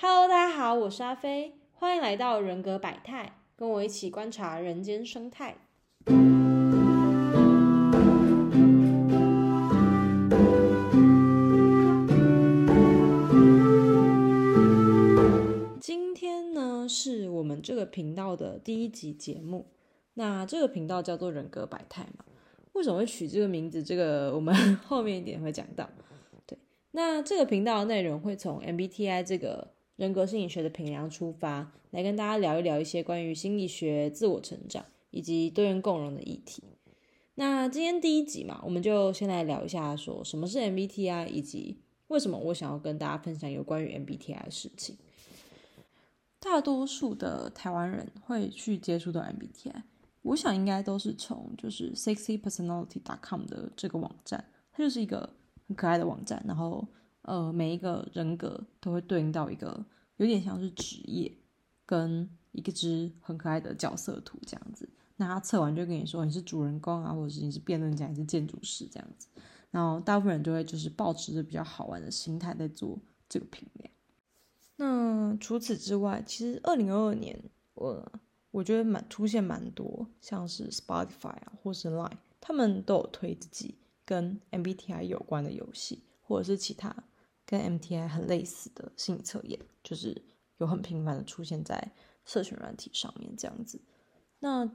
Hello，大家好，我是阿飞，欢迎来到人格百态，跟我一起观察人间生态。今天呢，是我们这个频道的第一集节目。那这个频道叫做人格百态嘛？为什么会取这个名字？这个我们 后面一点会讲到。对，那这个频道的内容会从 MBTI 这个人格心理学的平量出发，来跟大家聊一聊一些关于心理学、自我成长以及多元共融的议题。那今天第一集嘛，我们就先来聊一下，说什么是 MBTI，以及为什么我想要跟大家分享有关于 MBTI 的事情。大多数的台湾人会去接触到 MBTI。我想应该都是从就是 sexypersonality.com 的这个网站，它就是一个很可爱的网站，然后呃每一个人格都会对应到一个有点像是职业跟一个只很可爱的角色图这样子。那他测完就跟你说你是主人公啊，或者是你是辩论家，还是建筑师这样子。然后大部分人就会就是保持着比较好玩的心态在做这个评量。那除此之外，其实二零二二年我。我觉得蛮出现蛮多，像是 Spotify 啊，或是 Line，他们都有推自己跟 MBTI 有关的游戏，或者是其他跟 MTI 很类似的心理测验，就是有很频繁的出现在社群软体上面这样子。那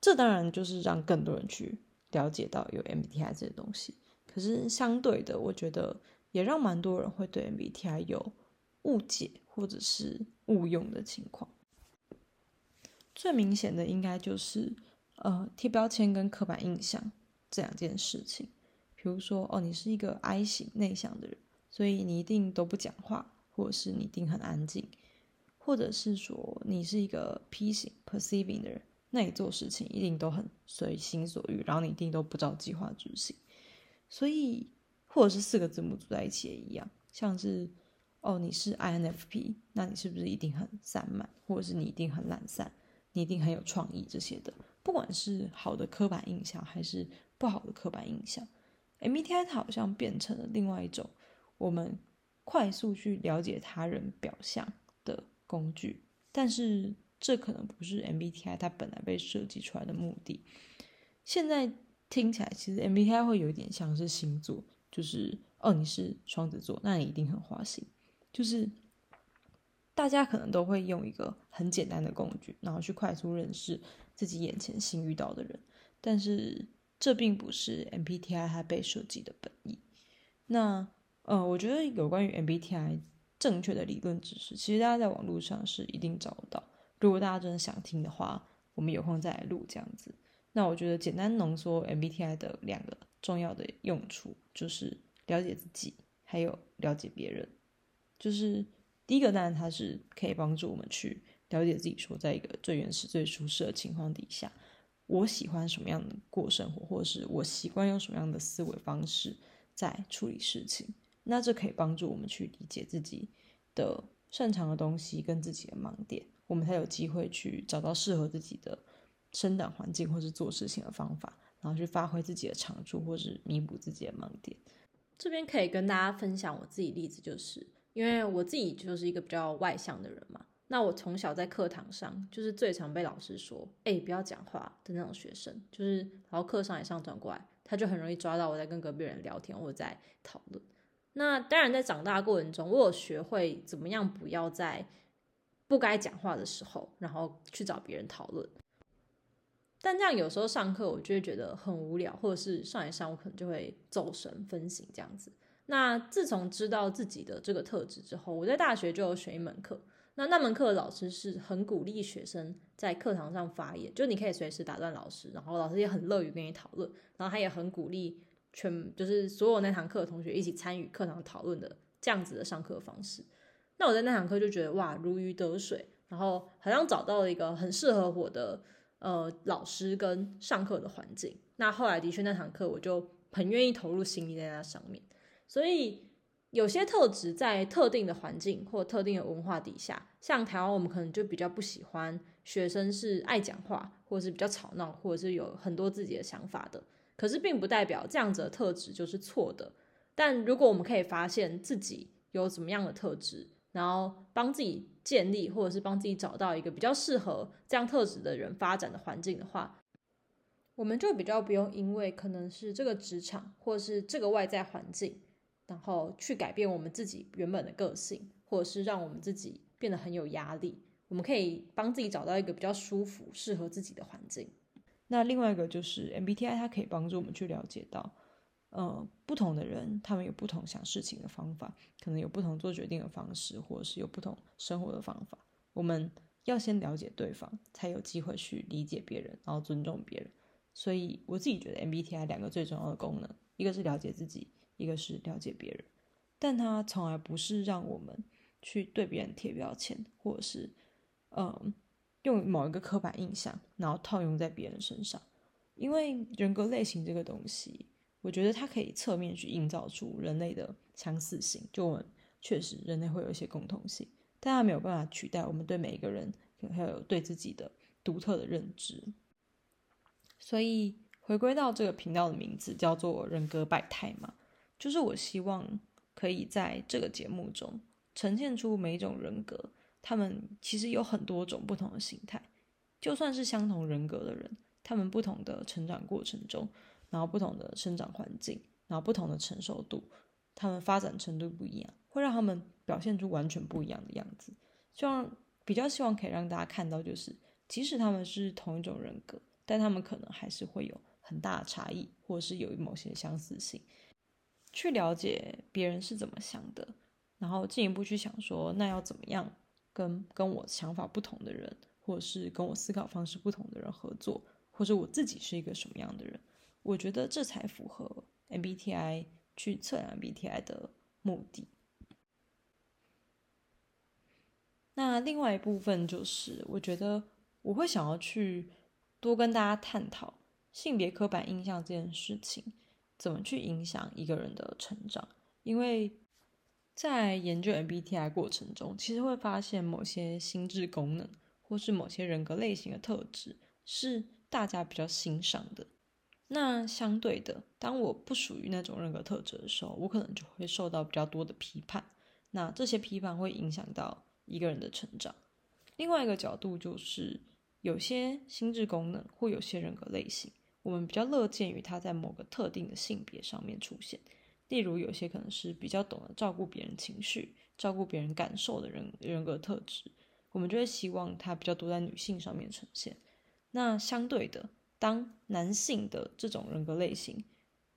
这当然就是让更多人去了解到有 MBTI 这些东西，可是相对的，我觉得也让蛮多人会对 MBTI 有误解或者是误用的情况。最明显的应该就是，呃，贴标签跟刻板印象这两件事情。比如说，哦，你是一个 I 型内向的人，所以你一定都不讲话，或者是你一定很安静；或者是说你是一个 P 型 perceiving 的人，那你做事情一定都很随心所欲，然后你一定都不照计划执行。所以，或者是四个字母组在一起也一样，像是哦，你是 INFP，那你是不是一定很散漫，或者是你一定很懒散？你一定很有创意，这些的，不管是好的刻板印象还是不好的刻板印象，MBTI 它好像变成了另外一种我们快速去了解他人表象的工具。但是这可能不是 MBTI 它本来被设计出来的目的。现在听起来，其实 MBTI 会有一点像是星座，就是哦，你是双子座，那你一定很花心，就是。大家可能都会用一个很简单的工具，然后去快速认识自己眼前新遇到的人，但是这并不是 MBTI 它被设计的本意。那呃，我觉得有关于 MBTI 正确的理论知识，其实大家在网络上是一定找得到。如果大家真的想听的话，我们有空再来录这样子。那我觉得简单浓缩 MBTI 的两个重要的用处，就是了解自己，还有了解别人，就是。第一个当然它是可以帮助我们去了解自己，说在一个最原始、最舒适的情况底下，我喜欢什么样的过生活，或者是我习惯用什么样的思维方式在处理事情。那这可以帮助我们去理解自己的擅长的东西跟自己的盲点，我们才有机会去找到适合自己的生长环境或是做事情的方法，然后去发挥自己的长处，或是弥补自己的盲点。这边可以跟大家分享我自己例子，就是。因为我自己就是一个比较外向的人嘛，那我从小在课堂上就是最常被老师说“哎，不要讲话”的那种学生，就是然后课上也上转过来，他就很容易抓到我在跟隔壁人聊天或者在讨论。那当然，在长大过程中，我有学会怎么样不要在不该讲话的时候，然后去找别人讨论。但这样有时候上课，我就会觉得很无聊，或者是上一上，我可能就会走神分心这样子。那自从知道自己的这个特质之后，我在大学就有选一门课。那那门课的老师是很鼓励学生在课堂上发言，就你可以随时打断老师，然后老师也很乐于跟你讨论。然后他也很鼓励全就是所有那堂课的同学一起参与课堂讨论的这样子的上课方式。那我在那堂课就觉得哇如鱼得水，然后好像找到了一个很适合我的呃老师跟上课的环境。那后来的确那堂课我就很愿意投入心力在那上面。所以有些特质在特定的环境或特定的文化底下，像台湾，我们可能就比较不喜欢学生是爱讲话，或者是比较吵闹，或者是有很多自己的想法的。可是并不代表这样子的特质就是错的。但如果我们可以发现自己有怎么样的特质，然后帮自己建立，或者是帮自己找到一个比较适合这样特质的人发展的环境的话，我们就比较不用因为可能是这个职场或者是这个外在环境，然后去改变我们自己原本的个性，或者是让我们自己变得很有压力。我们可以帮自己找到一个比较舒服、适合自己的环境。那另外一个就是 MBTI，它可以帮助我们去了解到。呃，不同的人，他们有不同想事情的方法，可能有不同做决定的方式，或者是有不同生活的方法。我们要先了解对方，才有机会去理解别人，然后尊重别人。所以我自己觉得 MBTI 两个最重要的功能，一个是了解自己，一个是了解别人。但它从来不是让我们去对别人贴标签，或者是嗯用某一个刻板印象，然后套用在别人身上。因为人格类型这个东西。我觉得它可以侧面去营造出人类的相似性，就我们确实人类会有一些共同性，但它没有办法取代我们对每一个人还有对自己的独特的认知。所以回归到这个频道的名字叫做“人格百态”嘛，就是我希望可以在这个节目中呈现出每一种人格，他们其实有很多种不同的形态，就算是相同人格的人，他们不同的成长过程中。然后不同的生长环境，然后不同的承受度，他们发展程度不一样，会让他们表现出完全不一样的样子。希望比较希望可以让大家看到，就是即使他们是同一种人格，但他们可能还是会有很大的差异，或者是有某些相似性。去了解别人是怎么想的，然后进一步去想说，那要怎么样跟跟我想法不同的人，或者是跟我思考方式不同的人合作，或者我自己是一个什么样的人。我觉得这才符合 MBTI 去测量 MBTI 的目的。那另外一部分就是，我觉得我会想要去多跟大家探讨性别刻板印象这件事情，怎么去影响一个人的成长。因为在研究 MBTI 过程中，其实会发现某些心智功能或是某些人格类型的特质是大家比较欣赏的。那相对的，当我不属于那种人格特质的时候，我可能就会受到比较多的批判。那这些批判会影响到一个人的成长。另外一个角度就是，有些心智功能或有些人格类型，我们比较乐见于他在某个特定的性别上面出现。例如，有些可能是比较懂得照顾别人情绪、照顾别人感受的人人格特质，我们就会希望他比较多在女性上面呈现。那相对的。当男性的这种人格类型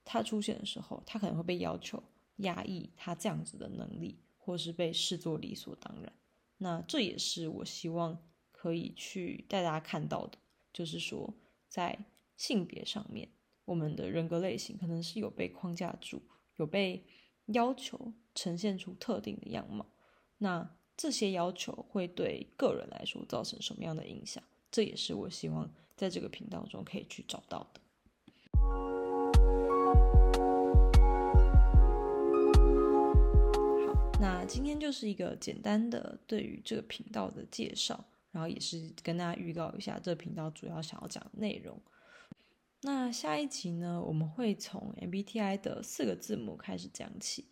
他出现的时候，他可能会被要求压抑他这样子的能力，或是被视作理所当然。那这也是我希望可以去带大家看到的，就是说在性别上面，我们的人格类型可能是有被框架住，有被要求呈现出特定的样貌。那这些要求会对个人来说造成什么样的影响？这也是我希望。在这个频道中可以去找到的。好，那今天就是一个简单的对于这个频道的介绍，然后也是跟大家预告一下这个频道主要想要讲的内容。那下一集呢，我们会从 MBTI 的四个字母开始讲起。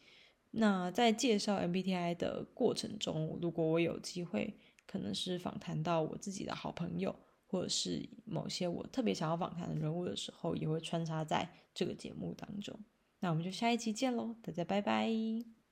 那在介绍 MBTI 的过程中，如果我有机会，可能是访谈到我自己的好朋友。或者是某些我特别想要访谈的人物的时候，也会穿插在这个节目当中。那我们就下一期见喽，大家拜拜。